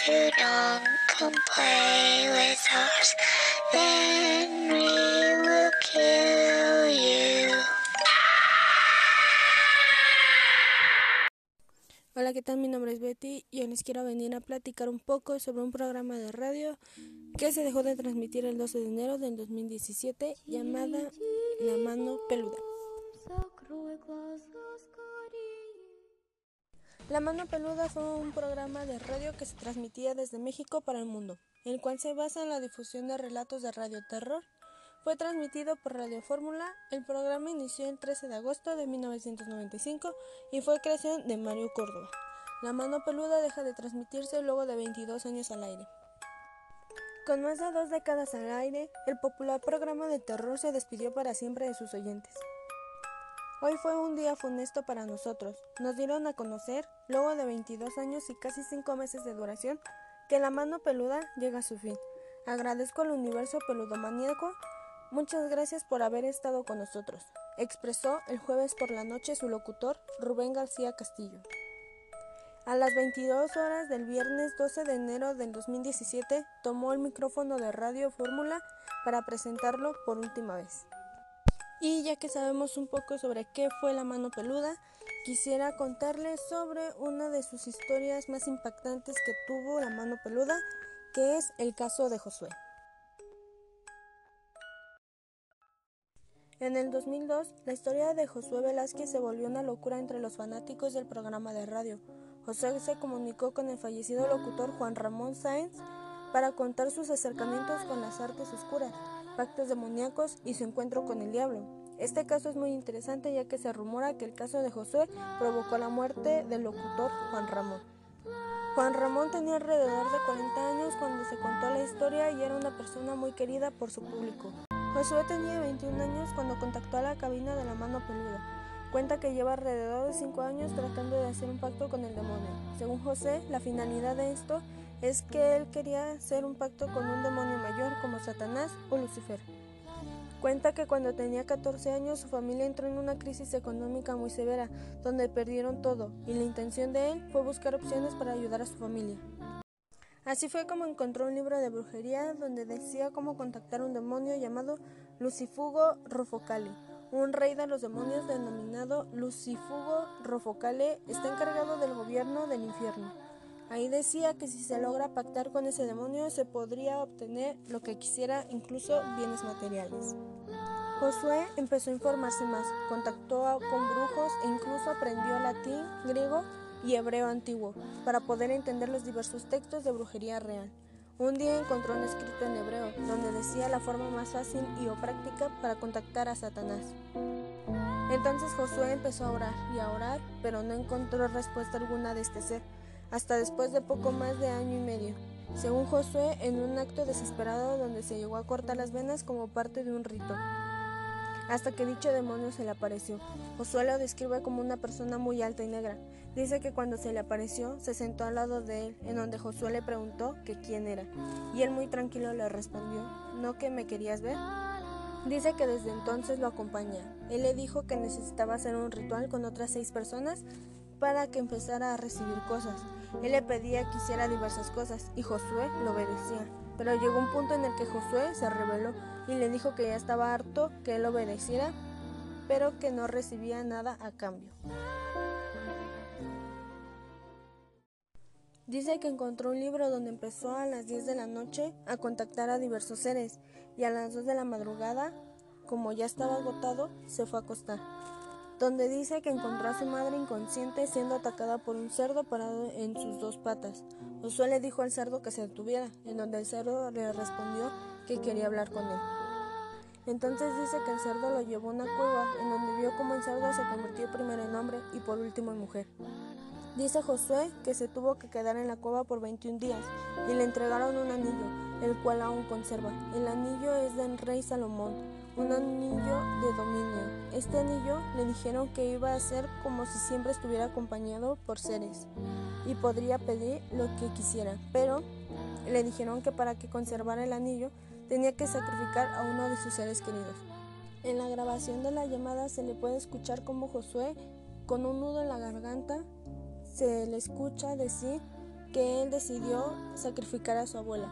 if you don't come play with us, then we will kill you. Hola, ¿qué tal? Mi nombre es Betty y hoy les quiero venir a platicar un poco sobre un programa de radio que se dejó de transmitir el 12 de enero del 2017 llamada La Mano Peluda. La Mano Peluda fue un programa de radio que se transmitía desde México para el mundo, el cual se basa en la difusión de relatos de radio terror. Fue transmitido por Radio Fórmula. El programa inició el 13 de agosto de 1995 y fue creación de Mario Córdoba. La Mano Peluda deja de transmitirse luego de 22 años al aire. Con más de dos décadas al aire, el popular programa de terror se despidió para siempre de sus oyentes. Hoy fue un día funesto para nosotros. Nos dieron a conocer, luego de 22 años y casi 5 meses de duración, que la mano peluda llega a su fin. Agradezco al universo peludomaníaco. Muchas gracias por haber estado con nosotros, expresó el jueves por la noche su locutor Rubén García Castillo. A las 22 horas del viernes 12 de enero del 2017 tomó el micrófono de Radio Fórmula para presentarlo por última vez. Y ya que sabemos un poco sobre qué fue la mano peluda, quisiera contarles sobre una de sus historias más impactantes que tuvo la mano peluda, que es el caso de Josué. En el 2002, la historia de Josué Velázquez se volvió una locura entre los fanáticos del programa de radio. Josué se comunicó con el fallecido locutor Juan Ramón Sáenz para contar sus acercamientos con las artes oscuras, pactos demoníacos y su encuentro con el diablo. Este caso es muy interesante ya que se rumora que el caso de Josué provocó la muerte del locutor Juan Ramón. Juan Ramón tenía alrededor de 40 años cuando se contó la historia y era una persona muy querida por su público. Josué tenía 21 años cuando contactó a la cabina de la mano peluda. Cuenta que lleva alrededor de 5 años tratando de hacer un pacto con el demonio. Según José, la finalidad de esto es que él quería hacer un pacto con un demonio mayor Satanás o Lucifer. Cuenta que cuando tenía 14 años su familia entró en una crisis económica muy severa, donde perdieron todo, y la intención de él fue buscar opciones para ayudar a su familia. Así fue como encontró un libro de brujería donde decía cómo contactar a un demonio llamado Lucifugo Rofocale. Un rey de los demonios denominado Lucifugo Rofocale está encargado del gobierno del infierno. Ahí decía que si se logra pactar con ese demonio se podría obtener lo que quisiera, incluso bienes materiales. Josué empezó a informarse más, contactó con brujos e incluso aprendió latín, griego y hebreo antiguo para poder entender los diversos textos de brujería real. Un día encontró un escrito en hebreo donde decía la forma más fácil y o práctica para contactar a Satanás. Entonces Josué empezó a orar y a orar, pero no encontró respuesta alguna de este ser, hasta después de poco más de año y medio. Según Josué, en un acto desesperado donde se llegó a cortar las venas como parte de un rito hasta que dicho demonio se le apareció. Josué lo describe como una persona muy alta y negra. Dice que cuando se le apareció, se sentó al lado de él, en donde Josué le preguntó que quién era, y él muy tranquilo le respondió, ¿no que me querías ver? Dice que desde entonces lo acompaña. Él le dijo que necesitaba hacer un ritual con otras seis personas para que empezara a recibir cosas. Él le pedía que hiciera diversas cosas y Josué lo obedecía. Pero llegó un punto en el que Josué se rebeló y le dijo que ya estaba harto que él obedeciera, pero que no recibía nada a cambio. Dice que encontró un libro donde empezó a las 10 de la noche a contactar a diversos seres y a las 2 de la madrugada, como ya estaba agotado, se fue a acostar donde dice que encontró a su madre inconsciente siendo atacada por un cerdo parado en sus dos patas. Josué le dijo al cerdo que se detuviera, en donde el cerdo le respondió que quería hablar con él. Entonces dice que el cerdo lo llevó a una cueva, en donde vio cómo el cerdo se convirtió primero en hombre y por último en mujer. Dice Josué que se tuvo que quedar en la cueva por 21 días y le entregaron un anillo, el cual aún conserva. El anillo es del rey Salomón, un anillo de dominio. Este anillo le dijeron que iba a ser como si siempre estuviera acompañado por seres y podría pedir lo que quisiera, pero le dijeron que para que conservara el anillo tenía que sacrificar a uno de sus seres queridos. En la grabación de la llamada se le puede escuchar como Josué, con un nudo en la garganta, se le escucha decir que él decidió sacrificar a su abuela.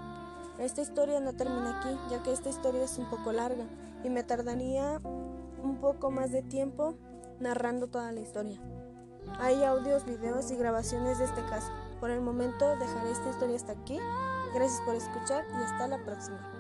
Esta historia no termina aquí, ya que esta historia es un poco larga y me tardaría un poco más de tiempo narrando toda la historia. Hay audios, videos y grabaciones de este caso. Por el momento dejaré esta historia hasta aquí. Gracias por escuchar y hasta la próxima.